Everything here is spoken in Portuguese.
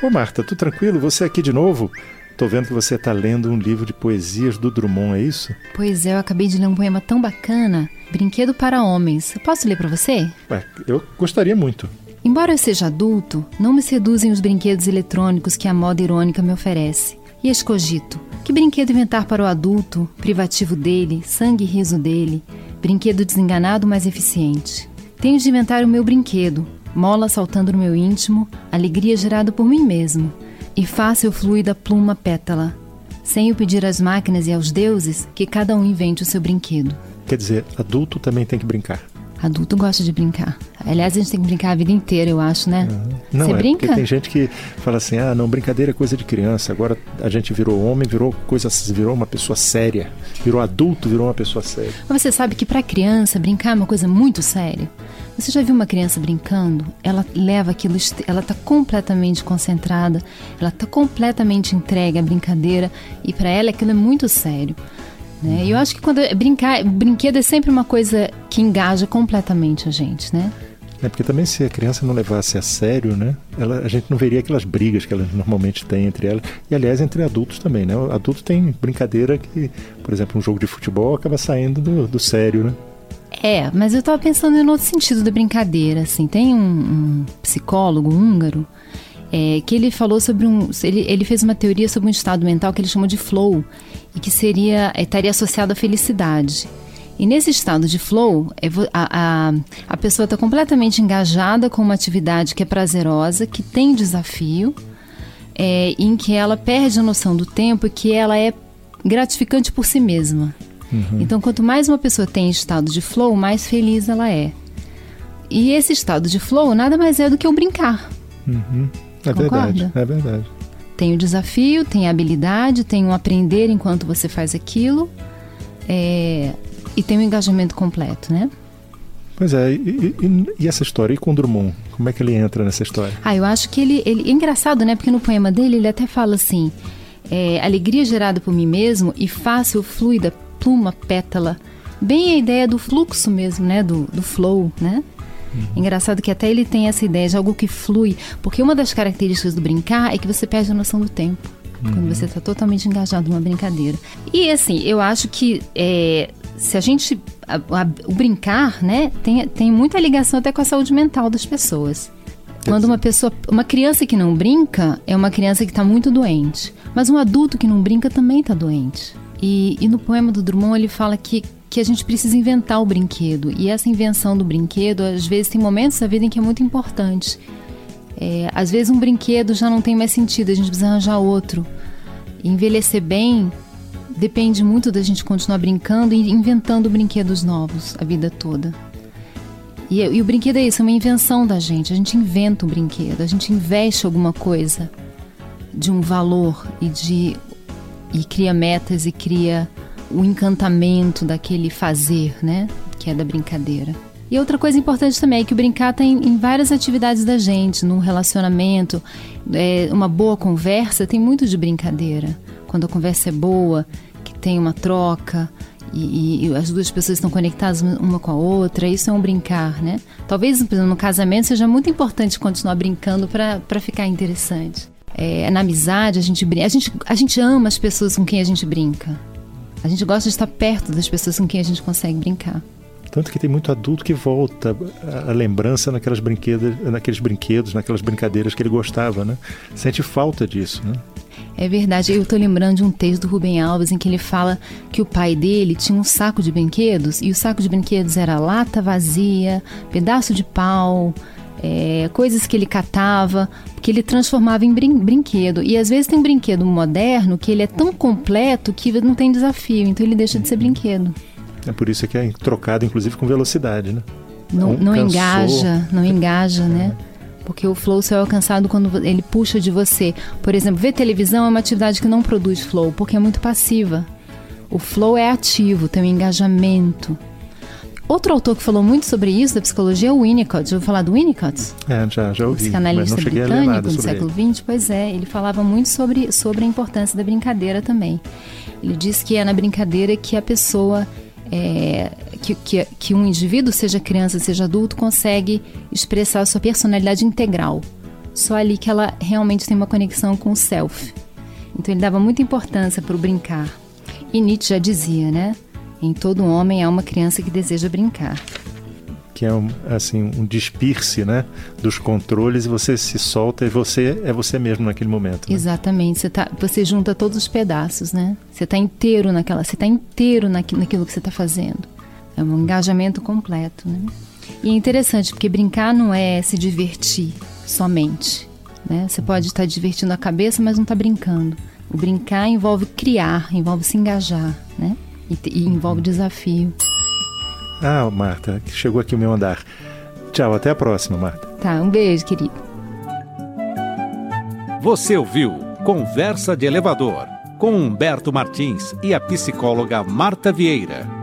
Ô Marta, tudo tranquilo? Você aqui de novo? Tô vendo que você está lendo um livro de poesias do Drummond, é isso? Pois é, eu acabei de ler um poema tão bacana, Brinquedo para Homens. Eu posso ler para você? Ué, eu gostaria muito. Embora eu seja adulto, não me seduzem os brinquedos eletrônicos que a moda irônica me oferece. E escogito, que brinquedo inventar para o adulto, privativo dele, sangue e riso dele, brinquedo desenganado mas eficiente. Tenho de inventar o meu brinquedo, mola saltando no meu íntimo, alegria gerada por mim mesmo, e fácil fluida pluma pétala, sem o pedir às máquinas e aos deuses que cada um invente o seu brinquedo. Quer dizer, adulto também tem que brincar. Adulto gosta de brincar. Aliás, a gente tem que brincar a vida inteira, eu acho, né? Não, Você é brinca? Porque tem gente que fala assim: ah, não, brincadeira é coisa de criança. Agora a gente virou homem, virou coisa, virou uma pessoa séria. Virou adulto, virou uma pessoa séria. Mas você sabe que para criança brincar é uma coisa muito séria. Você já viu uma criança brincando? Ela leva aquilo, ela está completamente concentrada, ela está completamente entregue à brincadeira e para ela aquilo é muito sério. Né? E eu acho que quando é brincar, brinquedo é sempre uma coisa que engaja completamente a gente, né? É porque também se a criança não levasse a sério, né? Ela, a gente não veria aquelas brigas que elas normalmente têm entre elas. E aliás, entre adultos também, né? O adulto tem brincadeira que, por exemplo, um jogo de futebol acaba saindo do, do sério, né? É, mas eu estava pensando em outro sentido da brincadeira, assim. Tem um, um psicólogo húngaro é, que ele falou sobre um. Ele, ele fez uma teoria sobre um estado mental que ele chamou de flow e que seria é, estaria associado à felicidade. E nesse estado de flow, é a, a, a pessoa está completamente engajada com uma atividade que é prazerosa, que tem desafio, é, em que ela perde a noção do tempo e que ela é gratificante por si mesma. Uhum. Então, quanto mais uma pessoa tem estado de flow, mais feliz ela é. E esse estado de flow nada mais é do que o brincar. Uhum. É Concorda? verdade, é verdade. Tem o desafio, tem a habilidade, tem o aprender enquanto você faz aquilo é, e tem o engajamento completo, né? Pois é, e, e, e, essa história? E com Drummond? Como é que ele entra nessa história? Ah, eu acho que ele, ele... É engraçado, né? Porque no poema dele ele até fala assim... É, alegria gerada por mim mesmo e fácil, fluida, pluma, pétala. Bem a ideia do fluxo mesmo, né? Do, do flow, né? Uhum. Engraçado que até ele tem essa ideia de algo que flui, porque uma das características do brincar é que você perde a noção do tempo. Uhum. Quando você está totalmente engajado numa brincadeira. E assim, eu acho que é, se a gente. A, a, o brincar, né, tem, tem muita ligação até com a saúde mental das pessoas. Quando uma pessoa, uma criança que não brinca é uma criança que está muito doente, mas um adulto que não brinca também está doente. E, e, no poema do Drummond ele fala que que a gente precisa inventar o brinquedo. E essa invenção do brinquedo, às vezes, tem momentos da vida em que é muito importante. É, às vezes, um brinquedo já não tem mais sentido, a gente precisa arranjar outro. Envelhecer bem depende muito da gente continuar brincando e inventando brinquedos novos a vida toda. E, e o brinquedo é isso, é uma invenção da gente. A gente inventa o brinquedo, a gente investe alguma coisa de um valor e de e cria metas e cria o encantamento daquele fazer, né? Que é da brincadeira. E outra coisa importante também é que o brincar tem em várias atividades da gente, num relacionamento, é, uma boa conversa tem muito de brincadeira. Quando a conversa é boa, que tem uma troca e, e as duas pessoas estão conectadas uma com a outra, isso é um brincar, né? Talvez no casamento seja muito importante continuar brincando para ficar interessante. É, na amizade a gente brinca, a gente, a gente ama as pessoas com quem a gente brinca. A gente gosta de estar perto das pessoas com quem a gente consegue brincar. Tanto que tem muito adulto que volta a lembrança naquelas brinquedos, naqueles brinquedos, naquelas brincadeiras que ele gostava, né? Sente falta disso, né? É verdade. Eu estou lembrando de um texto do Rubem Alves em que ele fala que o pai dele tinha um saco de brinquedos e o saco de brinquedos era lata vazia, pedaço de pau, é, coisas que ele catava, que ele transformava em brin brinquedo. E às vezes tem um brinquedo moderno que ele é tão completo que não tem desafio, então ele deixa de ser brinquedo. É por isso que é trocado, inclusive, com velocidade, né? Não, não engaja, não engaja, né? Porque o flow só é alcançado quando ele puxa de você. Por exemplo, ver televisão é uma atividade que não produz flow, porque é muito passiva. O flow é ativo, tem um engajamento. Outro autor que falou muito sobre isso da psicologia é o Winnicott. Já ouviu falar do Winnicott? É, já, já ouvi. Psicanalista britânico do século XX. Pois é, ele falava muito sobre, sobre a importância da brincadeira também. Ele diz que é na brincadeira que a pessoa é, que, que, que, um indivíduo, seja criança, seja adulto, consegue expressar a sua personalidade integral, só ali que ela realmente tem uma conexão com o self. Então ele dava muita importância para o brincar. E Nietzsche já dizia, né? Em todo homem há uma criança que deseja brincar que é um, assim um despir-se, né, dos controles e você se solta e você é você mesmo naquele momento. Né? Exatamente, você tá, você junta todos os pedaços, né? Você está inteiro naquela, você está inteiro naquilo, naquilo que você está fazendo. É um engajamento completo, né? E é interessante porque brincar não é se divertir somente, né? Você pode estar divertindo a cabeça, mas não está brincando. O brincar envolve criar, envolve se engajar, né? E, e envolve desafio. Ah, Marta, chegou aqui o meu andar. Tchau, até a próxima, Marta. Tá, um beijo, querido. Você ouviu Conversa de Elevador com Humberto Martins e a psicóloga Marta Vieira.